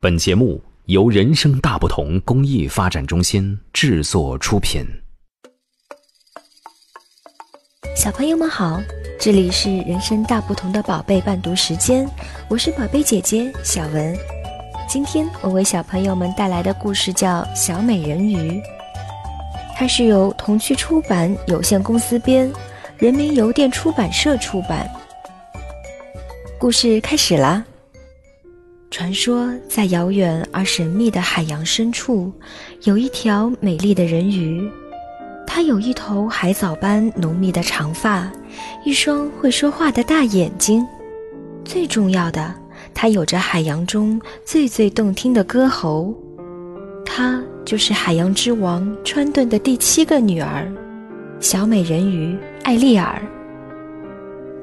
本节目由人生大不同公益发展中心制作出品。小朋友们好，这里是人生大不同的宝贝伴读时间，我是宝贝姐姐小文。今天我为小朋友们带来的故事叫《小美人鱼》，它是由童趣出版有限公司编，人民邮电出版社出版。故事开始啦！传说，在遥远而神秘的海洋深处，有一条美丽的人鱼。它有一头海藻般浓密的长发，一双会说话的大眼睛。最重要的，它有着海洋中最最动听的歌喉。她就是海洋之王川顿的第七个女儿，小美人鱼艾丽尔。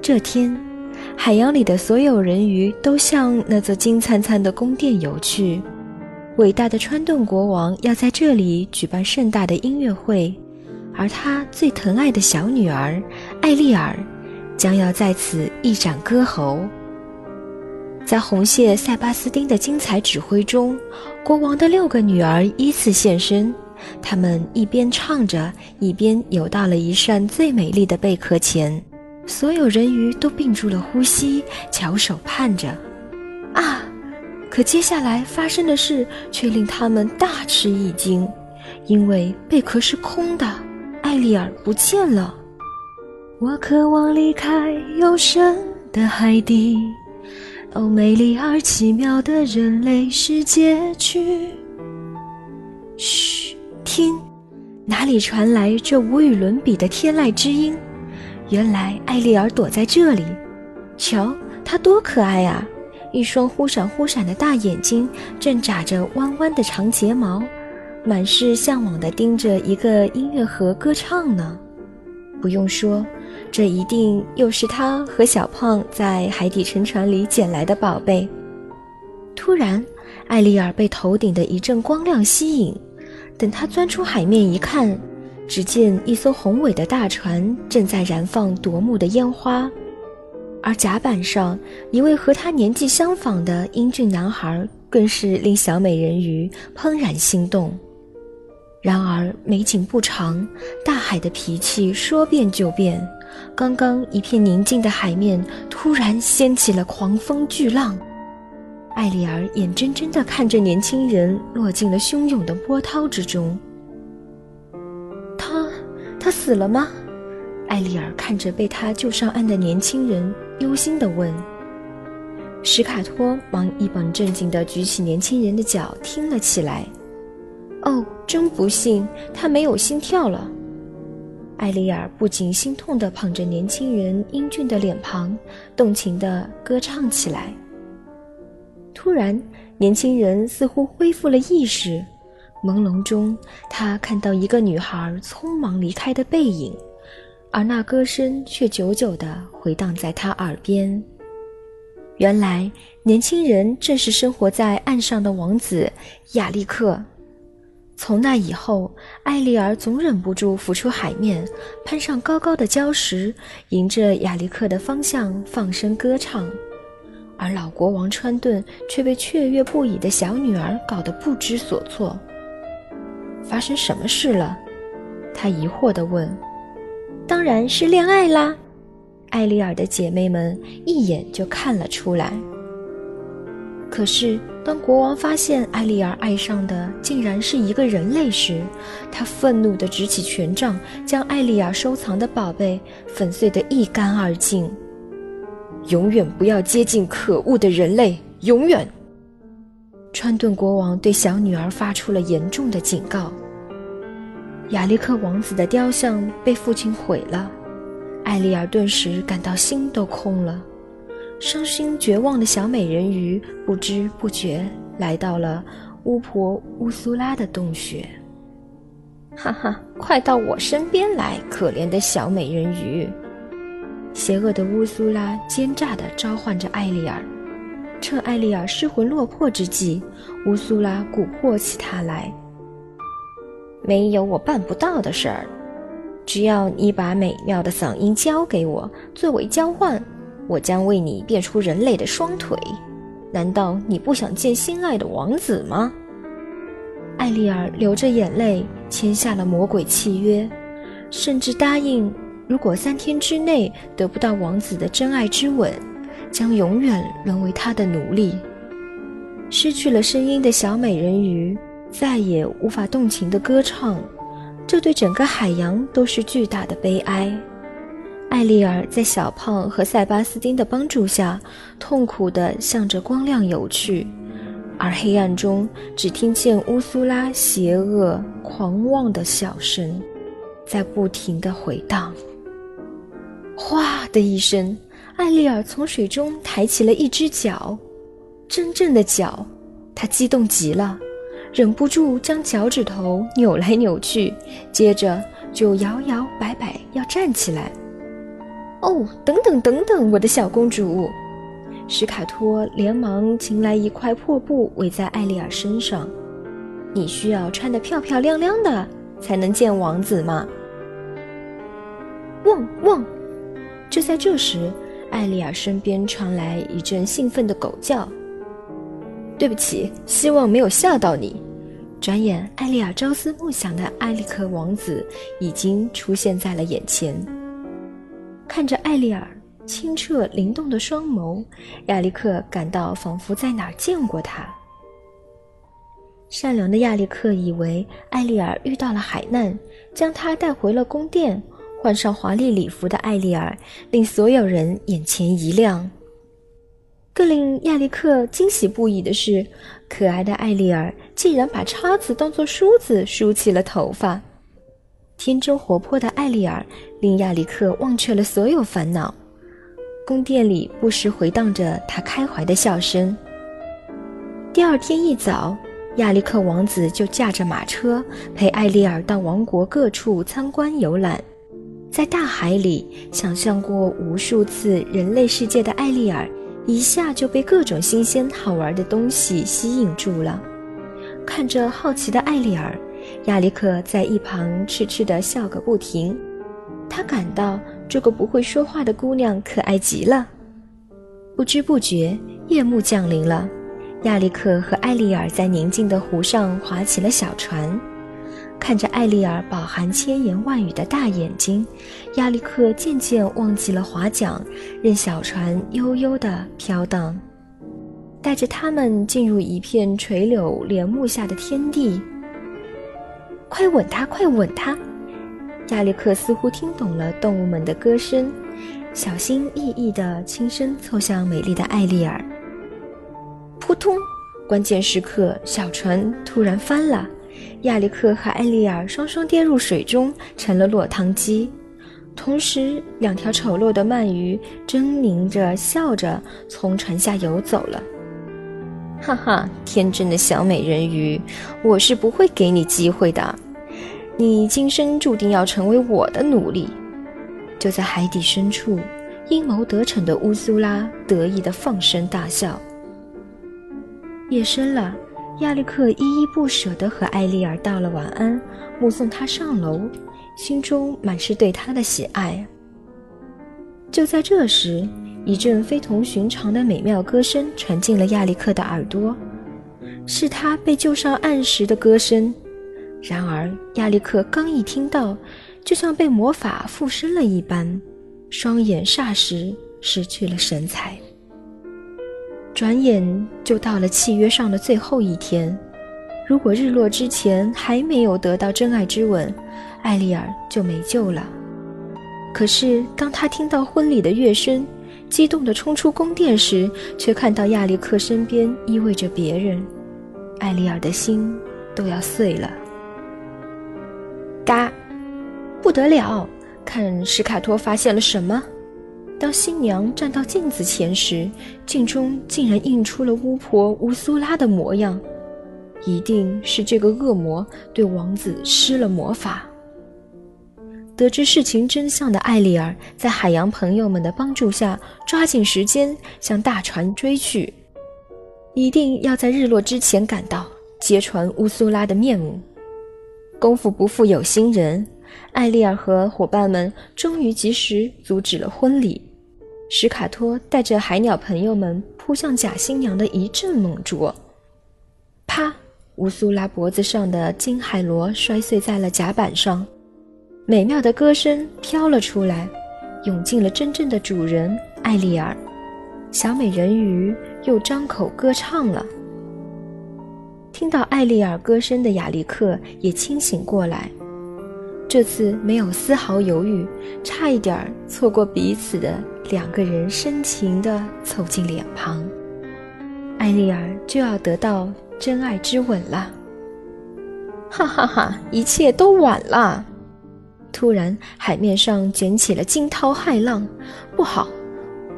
这天。海洋里的所有人鱼都向那座金灿灿的宫殿游去。伟大的川顿国王要在这里举办盛大的音乐会，而他最疼爱的小女儿艾丽尔将要在此一展歌喉。在红蟹塞巴斯丁的精彩指挥中，国王的六个女儿依次现身。她们一边唱着，一边游到了一扇最美丽的贝壳前。所有人鱼都屏住了呼吸，翘首盼着。啊！可接下来发生的事却令他们大吃一惊，因为贝壳是空的，艾丽尔不见了。我渴望离开幽深的海底，到美丽而奇妙的人类世界去。嘘，听，哪里传来这无与伦比的天籁之音？原来艾丽尔躲在这里，瞧，她多可爱啊！一双忽闪忽闪的大眼睛，正眨着弯弯的长睫毛，满是向往地盯着一个音乐盒歌唱呢。不用说，这一定又是他和小胖在海底沉船里捡来的宝贝。突然，艾丽尔被头顶的一阵光亮吸引，等她钻出海面一看。只见一艘宏伟的大船正在燃放夺目的烟花，而甲板上一位和他年纪相仿的英俊男孩，更是令小美人鱼怦然心动。然而美景不长，大海的脾气说变就变。刚刚一片宁静的海面，突然掀起了狂风巨浪。艾丽儿眼睁睁地看着年轻人落进了汹涌的波涛之中。他死了吗？艾丽尔看着被他救上岸的年轻人，忧心地问。史卡托忙一本正经地举起年轻人的脚，听了起来。哦，真不幸，他没有心跳了。艾丽尔不禁心痛地捧着年轻人英俊的脸庞，动情地歌唱起来。突然，年轻人似乎恢复了意识。朦胧中，他看到一个女孩匆忙离开的背影，而那歌声却久久地回荡在他耳边。原来，年轻人正是生活在岸上的王子亚历克。从那以后，艾丽儿总忍不住浮出海面，攀上高高的礁石，迎着亚历克的方向放声歌唱。而老国王川顿却被雀跃不已的小女儿搞得不知所措。发生什么事了？他疑惑地问。“当然是恋爱啦！”艾丽尔的姐妹们一眼就看了出来。可是，当国王发现艾丽尔爱上的竟然是一个人类时，他愤怒地执起权杖，将艾丽尔收藏的宝贝粉碎得一干二净。永远不要接近可恶的人类！永远！川顿国王对小女儿发出了严重的警告。亚历克王子的雕像被父亲毁了，艾丽尔顿时感到心都空了。伤心绝望的小美人鱼不知不觉来到了巫婆乌苏拉的洞穴。哈哈，快到我身边来，可怜的小美人鱼！邪恶的乌苏拉奸诈地召唤着艾丽尔。趁艾丽尔失魂落魄之际，乌苏拉蛊惑起他来。没有我办不到的事儿，只要你把美妙的嗓音交给我作为交换，我将为你变出人类的双腿。难道你不想见心爱的王子吗？艾丽尔流着眼泪签下了魔鬼契约，甚至答应，如果三天之内得不到王子的真爱之吻，将永远沦为他的奴隶。失去了声音的小美人鱼再也无法动情的歌唱，这对整个海洋都是巨大的悲哀。艾丽尔在小胖和塞巴斯丁的帮助下，痛苦地向着光亮游去。而黑暗中，只听见乌苏拉邪恶、狂妄的笑声，在不停地回荡。哗的一声，艾丽尔从水中抬起了一只脚，真正的脚。她激动极了，忍不住将脚趾头扭来扭去，接着就摇摇摆摆要站起来。哦，等等等等，我的小公主！史卡托连忙擒来一块破布，围在艾丽尔身上。你需要穿得漂漂亮亮的，才能见王子嘛？汪汪！就在这时，艾丽尔身边传来一阵兴奋的狗叫。对不起，希望没有吓到你。转眼，艾丽尔朝思暮想的艾利克王子已经出现在了眼前。看着艾丽尔。清澈灵动的双眸，亚历克感到仿佛在哪儿见过他。善良的亚历克以为艾丽尔遇到了海难，将她带回了宫殿。换上华丽礼服的艾丽尔令所有人眼前一亮。更令亚历克惊喜不已的是，可爱的艾丽尔竟然把叉子当作梳子梳起了头发。天真活泼的艾丽尔令亚历克忘却了所有烦恼。宫殿里不时回荡着他开怀的笑声。第二天一早，亚历克王子就驾着马车陪艾丽尔到王国各处参观游览。在大海里想象过无数次人类世界的艾丽尔，一下就被各种新鲜好玩的东西吸引住了。看着好奇的艾丽尔，亚历克在一旁痴痴地笑个不停。他感到。这个不会说话的姑娘可爱极了。不知不觉，夜幕降临了。亚历克和艾丽尔在宁静的湖上划起了小船，看着艾丽尔饱含千言万语的大眼睛，亚历克渐渐忘记了划桨，任小船悠悠地飘荡，带着他们进入一片垂柳帘幕下的天地。快吻他，快吻他！亚历克似乎听懂了动物们的歌声，小心翼翼地轻声凑向美丽的艾丽尔。扑通！关键时刻，小船突然翻了，亚历克和艾丽尔双双跌入水中，成了落汤鸡。同时，两条丑陋的鳗鱼狰狞着笑着从船下游走了。哈哈，天真的小美人鱼，我是不会给你机会的。你今生注定要成为我的奴隶。就在海底深处，阴谋得逞的乌苏拉得意地放声大笑。夜深了，亚历克依依不舍地和艾丽尔道了晚安，目送她上楼，心中满是对她的喜爱。就在这时，一阵非同寻常的美妙歌声传进了亚历克的耳朵，是他被救上岸时的歌声。然而，亚历克刚一听到，就像被魔法附身了一般，双眼霎时失去了神采。转眼就到了契约上的最后一天，如果日落之前还没有得到真爱之吻，艾丽尔就没救了。可是，当他听到婚礼的乐声，激动地冲出宫殿时，却看到亚历克身边依偎着别人，艾丽尔的心都要碎了。嘎，不得了！看史卡托发现了什么？当新娘站到镜子前时，镜中竟然映出了巫婆乌苏拉的模样。一定是这个恶魔对王子施了魔法。得知事情真相的艾丽儿，在海洋朋友们的帮助下，抓紧时间向大船追去，一定要在日落之前赶到，揭穿乌苏拉的面目。功夫不负有心人，艾丽儿和伙伴们终于及时阻止了婚礼。史卡托带着海鸟朋友们扑向假新娘的一阵猛啄，啪！乌苏拉脖子上的金海螺摔碎在了甲板上，美妙的歌声飘了出来，涌进了真正的主人艾丽尔。小美人鱼又张口歌唱了。听到艾丽尔歌声的亚历克也清醒过来。这次没有丝毫犹豫，差一点儿错过彼此的两个人深情地凑近脸庞，艾丽儿就要得到真爱之吻了。哈哈哈！一切都晚了。突然，海面上卷起了惊涛骇浪，不好！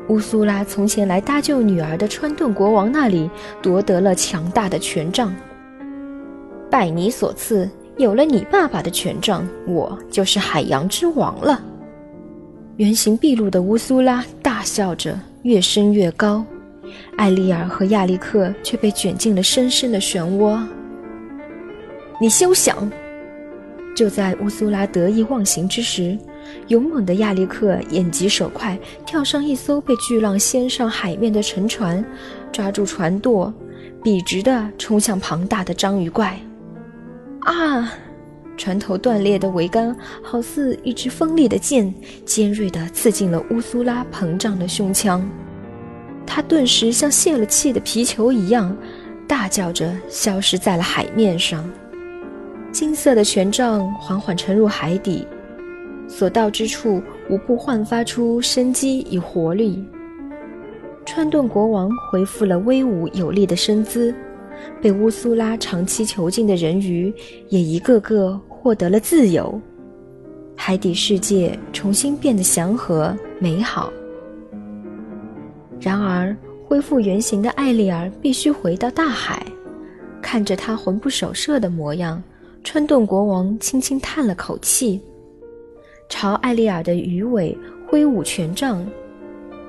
乌苏拉从前来搭救女儿的川顿国王那里夺得了强大的权杖。拜你所赐。有了你爸爸的权杖，我就是海洋之王了。原形毕露的乌苏拉大笑着，越升越高。艾丽尔和亚历克却被卷进了深深的漩涡。你休想！就在乌苏拉得意忘形之时，勇猛的亚历克眼疾手快，跳上一艘被巨浪掀上海面的沉船，抓住船舵，笔直地冲向庞大的章鱼怪。啊！船头断裂的桅杆好似一支锋利的剑，尖锐地刺进了乌苏拉膨胀的胸腔。他顿时像泄了气的皮球一样，大叫着消失在了海面上。金色的权杖缓缓沉入海底，所到之处无不焕发出生机与活力。川顿国王恢复了威武有力的身姿。被乌苏拉长期囚禁的人鱼也一个个获得了自由，海底世界重新变得祥和美好。然而，恢复原形的艾丽儿必须回到大海。看着她魂不守舍的模样，川顿国王轻轻叹了口气，朝艾丽儿的鱼尾挥舞权杖。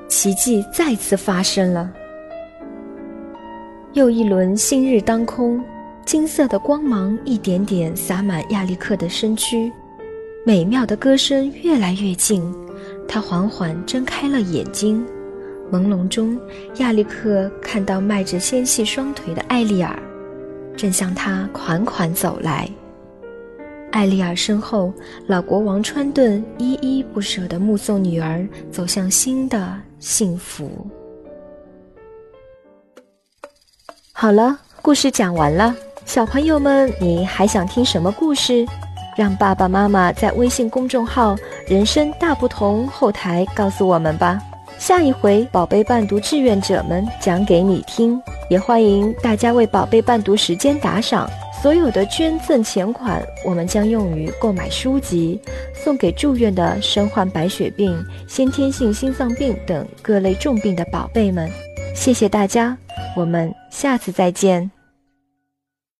奇迹再次发生了。又一轮新日当空，金色的光芒一点点洒满亚历克的身躯，美妙的歌声越来越近。他缓缓睁开了眼睛，朦胧中，亚历克看到迈着纤细双腿的艾丽尔，正向他款款走来。艾丽尔身后，老国王川顿依依不舍地目送女儿走向新的幸福。好了，故事讲完了。小朋友们，你还想听什么故事？让爸爸妈妈在微信公众号“人生大不同”后台告诉我们吧。下一回宝贝伴读志愿者们讲给你听。也欢迎大家为宝贝伴读时间打赏，所有的捐赠钱款我们将用于购买书籍，送给住院的身患白血病、先天性心脏病等各类重病的宝贝们。谢谢大家。我们下次再见。